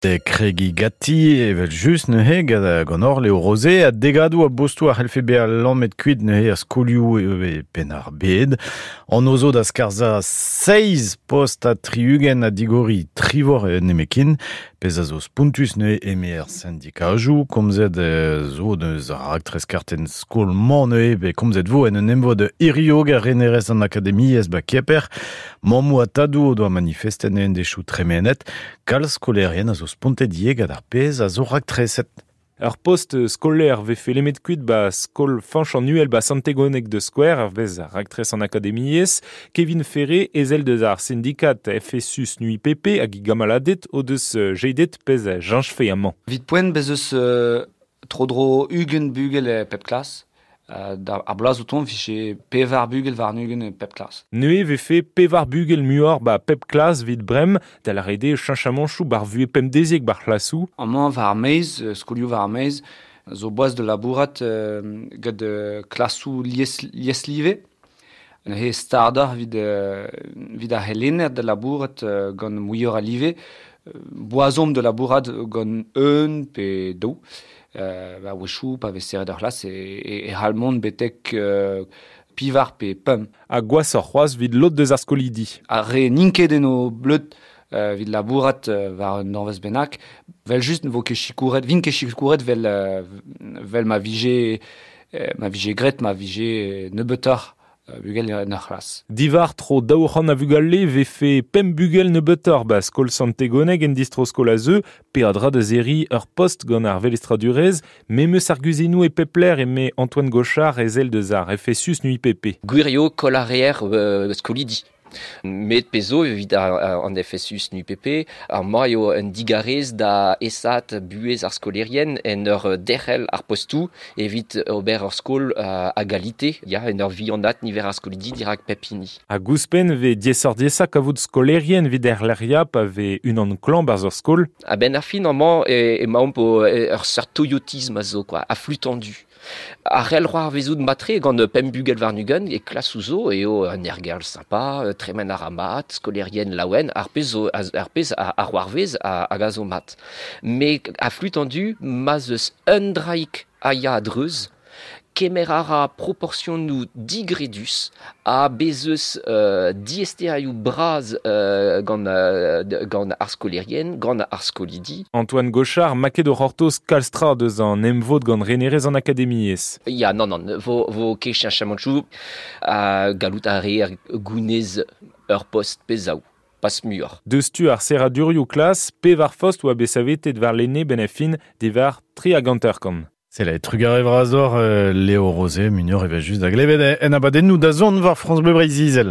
De kregi gati evel just neuhe gant a ganor leo rose a degadou a bostou a c'helfe be a lammet kuit neuhe a skolioù e penar bed. An ozo da skarza 16 post a triugen a digori trivor e nemekin pez a zo spuntus neuhe eme er sindikajou komzet e zo neus a aktres karten skolman neuhe be komzet vo en un emvo de iriog a renerez an akademi ez ba keper mamou a tadou o doa manifesten en dechou tremenet kal skolerien a zo spontediek ad ar pez a zo treset. Ur post skolaer ve fe lemet kuit ba skol fanch annuel ba santegonek de square ar vez ar aktres an akademiez, Kevin Ferré ezel deus ar syndikat FSUS NUIPP hag i gamaladet o deus jeidet pez a janj fe amant. Vit poen bezeus uh, trodro ugen bugel e pep klas, da, ar blaz o ton fiche pevar bugel var nugen e pep klas. Nue ve fe pevar bugel muor ba pep vid brem da la rede chanchamanchou bar vue pem deziek bar klasou. Amman var meiz, uh, var meiz, zo boaz de labourat uh, gant uh, klasou lies, lieslive. Ne he stardar vid, uh, vid ar helener de labourat uh, gant mouilleur a live. Uh, boazom de labourat gant eun pe dou. Ba wechou pa vez seret ur c'hlas e, e, e halmont betek pivar pe pum. A gwas ur c'hoaz vid lot deus ar skolidi. A re ninke bleut euh, vid labourat euh, var un norvez benak, vel just vo ket chikouret, vin ket chikouret vel, euh, vel ma vije, euh, ma vije gret, ma vije euh, bugel en ur c'hlas. Divar tro daouc'han a vugal ve fe pem bugel ne betor ba skol santegoneg en distro skol a zeu, pe a dra de zeri ur post gant ar velestradurez, me meus ar guzenou e pepler e me Antoine Gauchard e zel deus ar FSUS nu IPP. Guirio kol arreer euh, skolidi. Met pezo evit an FSUS nu PP, ar maio un digarez da esat buez ar skolerien en ur derrel ar postou evit ober ur skol uh, a galite, ya en ur vionat niver ar skolidi dirak pepini. A gouspen ve diesor diesak a vout skolerien vid er leriap a ve un an klan barz ur skol. A ben ar fin amman e, e maom po ur sort toyotisme a zo, quoi, a flux tendu. A rel roar vezout matre gant pem bugel var nugen e klas ouzo eo un ergerl sympa, tremen ar amat, skolerien laouen, ar pez, ar pez a, a roar vez a, a gazo mat. Me a flux tendu, ma zeus un draik a ya adreuz, kemerara proportion nou digredus a bezeus euh, diesteaioù braz euh, gant, euh, gant gant. Antoine Gauchard maket o c'hortoz kalstra deus an emvod gant renerez an akademiez. Ya, non, non, vo, vo ke chien chamanchou a galout a gounez ur post pezaou. Pas muur. Deus tu ar seradurioù klas, pe var fost ou a besavetet var lene benefin de var tri C'est la trugar evrazor euh, Léo Rosé, Munior, et juste da glevet en abadennou da zon var France Bleu Brésil.